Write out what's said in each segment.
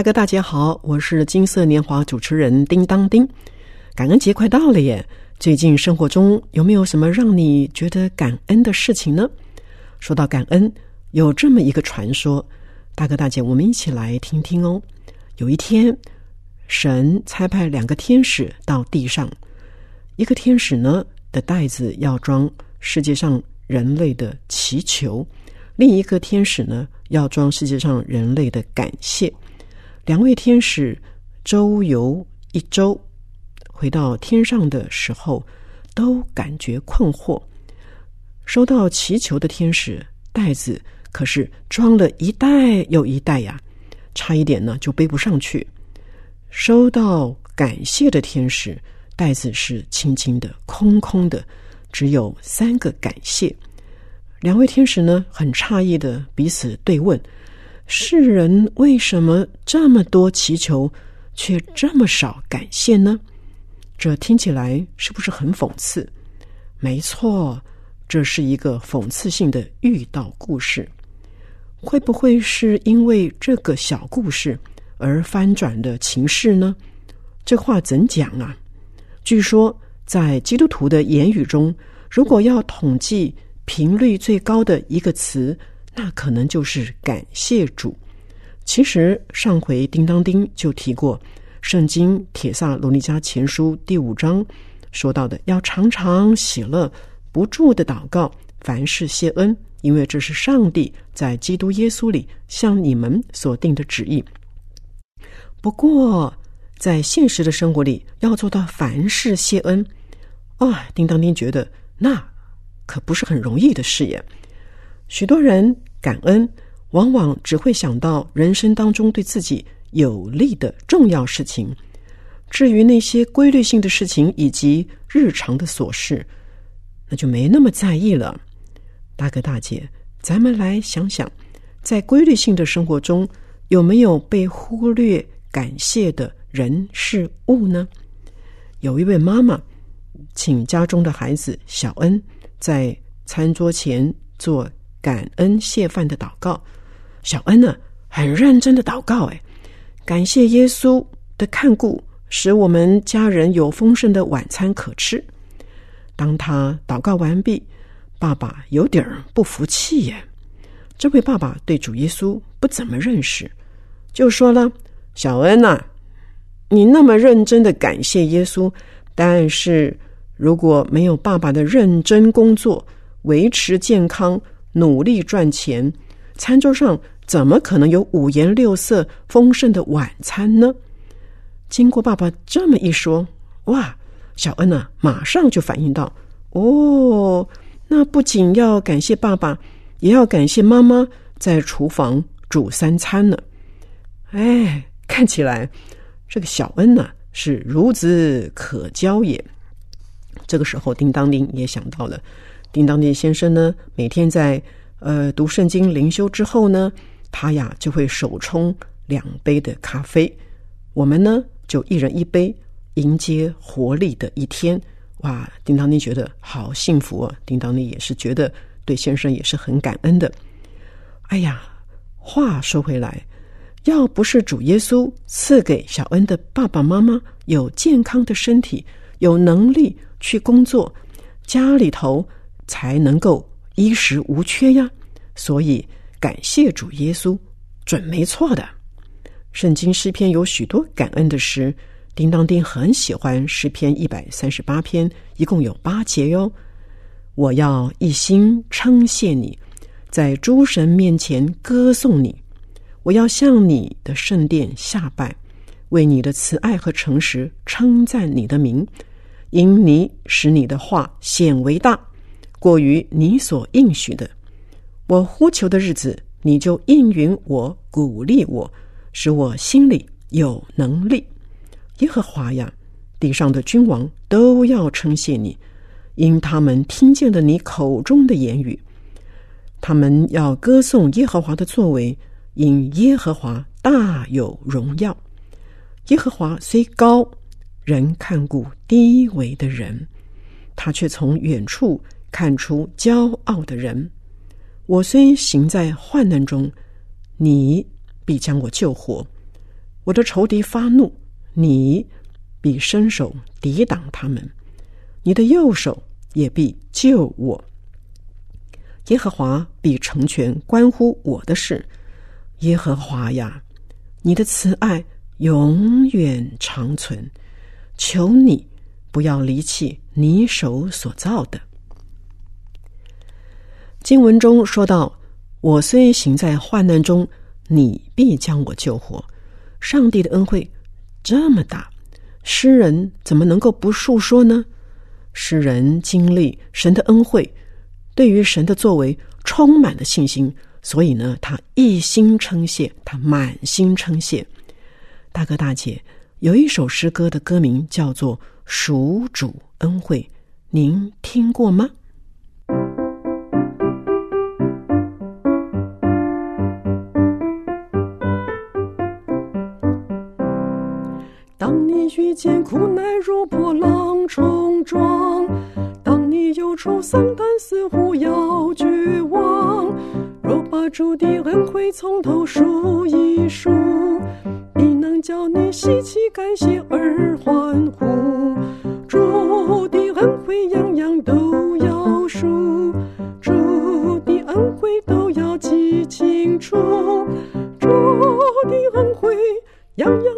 大哥大姐好，我是金色年华主持人叮当叮。感恩节快到了耶！最近生活中有没有什么让你觉得感恩的事情呢？说到感恩，有这么一个传说，大哥大姐，我们一起来听听哦。有一天，神差派两个天使到地上，一个天使呢的袋子要装世界上人类的祈求，另一个天使呢要装世界上人类的感谢。两位天使周游一周，回到天上的时候，都感觉困惑。收到祈求的天使袋子可是装了一袋又一袋呀，差一点呢就背不上去。收到感谢的天使袋子是轻轻的、空空的，只有三个感谢。两位天使呢很诧异的彼此对问。世人为什么这么多祈求，却这么少感谢呢？这听起来是不是很讽刺？没错，这是一个讽刺性的遇到故事。会不会是因为这个小故事而翻转的情势呢？这话怎讲啊？据说在基督徒的言语中，如果要统计频率最高的一个词。那可能就是感谢主。其实上回叮当叮就提过，《圣经·铁萨罗尼迦前书》第五章说到的，要常常喜乐，不住的祷告，凡事谢恩，因为这是上帝在基督耶稣里向你们所定的旨意。不过，在现实的生活里，要做到凡事谢恩，啊，叮当丁觉得那可不是很容易的事业。许多人感恩，往往只会想到人生当中对自己有利的重要事情。至于那些规律性的事情以及日常的琐事，那就没那么在意了。大哥大姐，咱们来想想，在规律性的生活中，有没有被忽略感谢的人事物呢？有一位妈妈，请家中的孩子小恩在餐桌前做。感恩谢饭的祷告，小恩呢很认真的祷告，哎，感谢耶稣的看顾，使我们家人有丰盛的晚餐可吃。当他祷告完毕，爸爸有点儿不服气耶。这位爸爸对主耶稣不怎么认识，就说了：“小恩呐，你那么认真的感谢耶稣，但是如果没有爸爸的认真工作，维持健康。”努力赚钱，餐桌上怎么可能有五颜六色、丰盛的晚餐呢？经过爸爸这么一说，哇，小恩啊，马上就反应到：哦，那不仅要感谢爸爸，也要感谢妈妈在厨房煮三餐呢。哎，看起来这个小恩呢是孺子可教也。这个时候，叮当叮也想到了。叮当叮先生呢，每天在呃读圣经灵修之后呢，他呀就会手冲两杯的咖啡。我们呢就一人一杯，迎接活力的一天。哇，叮当叮觉得好幸福啊！叮当叮也是觉得对先生也是很感恩的。哎呀，话说回来，要不是主耶稣赐给小恩的爸爸妈妈有健康的身体，有能力去工作，家里头。才能够衣食无缺呀，所以感谢主耶稣，准没错的。圣经诗篇有许多感恩的诗，叮当叮很喜欢诗篇一百三十八篇，一共有八节哟。我要一心称谢你，在诸神面前歌颂你，我要向你的圣殿下拜，为你的慈爱和诚实称赞你的名，因你使你的话显为大。过于你所应许的。我呼求的日子，你就应允我，鼓励我，使我心里有能力。耶和华呀，地上的君王都要称谢你，因他们听见了你口中的言语。他们要歌颂耶和华的作为，因耶和华大有荣耀。耶和华虽高，人看顾低微的人，他却从远处看出骄傲的人。我虽行在患难中，你必将我救活；我的仇敌发怒，你必伸手抵挡他们，你的右手也必救我。耶和华必成全关乎我的事。耶和华呀，你的慈爱永远长存。求你不要离弃你手所造的。经文中说到：“我虽行在患难中，你必将我救活。”上帝的恩惠这么大，诗人怎么能够不述说呢？诗人经历神的恩惠。对于神的作为充满了信心，所以呢，他一心称谢，他满心称谢。大哥大姐，有一首诗歌的歌名叫做《蜀主恩惠》，您听过吗？当你遇见苦难如波浪冲撞。当你忧愁丧胆，似乎要绝望。若把主的恩惠从头数一数，叫你喜气感谢而欢呼。主的恩惠样样都要数，主的恩惠都要记清楚。主的恩惠样样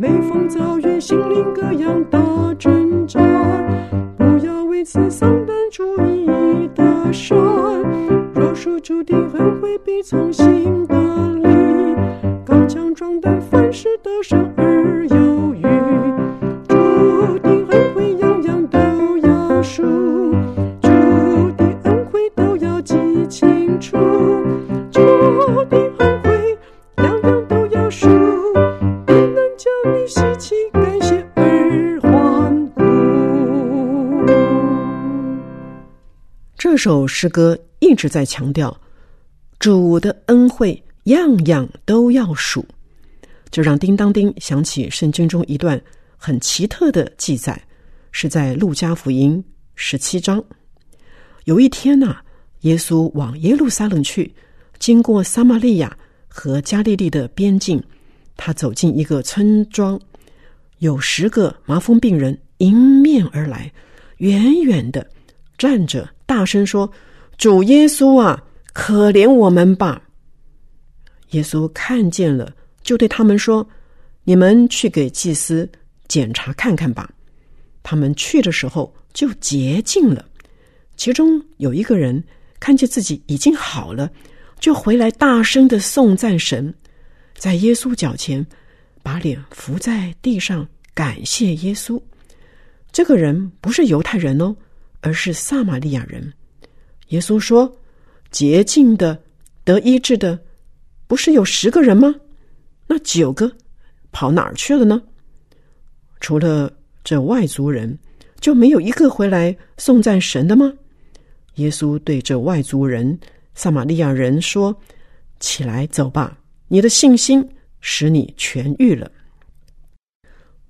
每逢遭遇心灵各样大战首诗歌一直在强调主的恩惠，样样都要数，就让叮当叮想起圣经中一段很奇特的记载，是在路加福音十七章。有一天呐，耶稣往耶路撒冷去，经过撒玛利亚和加利利的边境，他走进一个村庄，有十个麻风病人迎面而来，远远的。站着，大声说：“主耶稣啊，可怜我们吧！”耶稣看见了，就对他们说：“你们去给祭司检查看看吧。”他们去的时候就洁净了。其中有一个人看见自己已经好了，就回来大声的颂赞神，在耶稣脚前把脸伏在地上，感谢耶稣。这个人不是犹太人哦，而是撒玛利亚人。耶稣说：“洁净的、得医治的。”不是有十个人吗？那九个跑哪儿去了呢？除了这外族人，就没有一个回来颂赞神的吗？耶稣对这外族人撒玛利亚人说：“起来走吧，你的信心使你痊愈了。”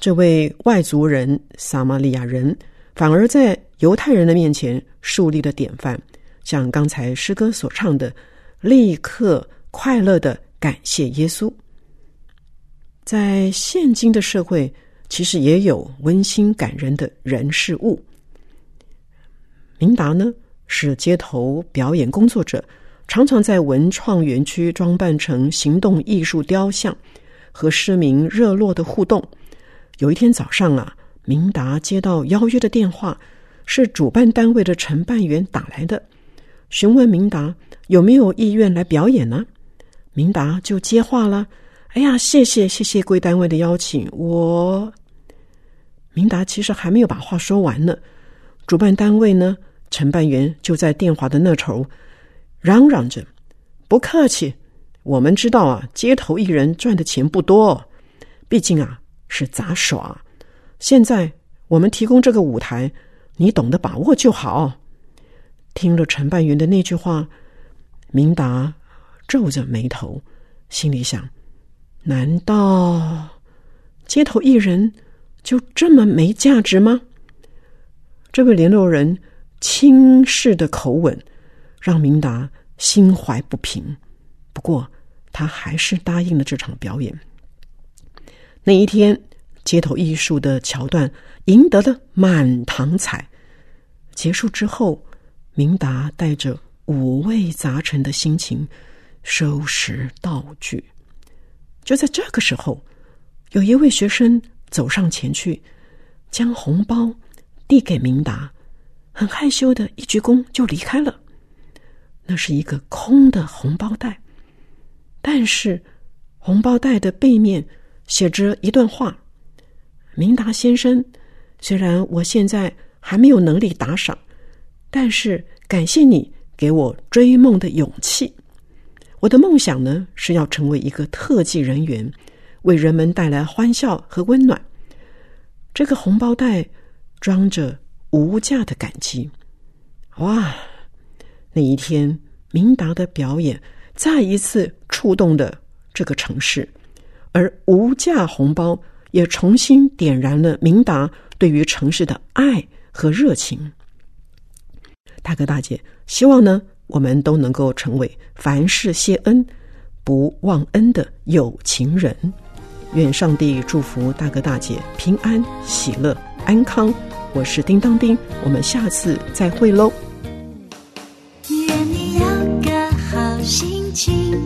这位外族人撒玛利亚人反而在犹太人的面前树立了典范，像刚才诗歌所唱的，立刻。快乐的感谢耶稣。在现今的社会，其实也有温馨感人的人事物。明达呢是街头表演工作者，常常在文创园区装扮成行动艺术雕像，和市民热络的互动。有一天早上啊，明达接到邀约的电话，是主办单位的承办员打来的，询问明达有没有意愿来表演呢？明达就接话了：“哎呀，谢谢谢谢贵单位的邀请。”我明达其实还没有把话说完呢，主办单位呢，承办员就在电话的那头嚷嚷着：“不客气，我们知道啊，街头艺人赚的钱不多，毕竟啊是杂耍。现在我们提供这个舞台，你懂得把握就好。”听了陈半云的那句话，明达。皱着眉头，心里想：难道街头艺人就这么没价值吗？这位联络人轻视的口吻，让明达心怀不平。不过，他还是答应了这场表演。那一天，街头艺术的桥段赢得了满堂彩。结束之后，明达带着五味杂陈的心情。收拾道具，就在这个时候，有一位学生走上前去，将红包递给明达，很害羞的一鞠躬就离开了。那是一个空的红包袋，但是红包袋的背面写着一段话：“明达先生，虽然我现在还没有能力打赏，但是感谢你给我追梦的勇气。”我的梦想呢，是要成为一个特技人员，为人们带来欢笑和温暖。这个红包袋装着无价的感激。哇！那一天，明达的表演再一次触动了这个城市，而无价红包也重新点燃了明达对于城市的爱和热情。大哥大姐，希望呢。我们都能够成为凡事谢恩、不忘恩的有情人。愿上帝祝福大哥大姐平安、喜乐、安康。我是叮当叮，我们下次再会喽。愿你有个好心情，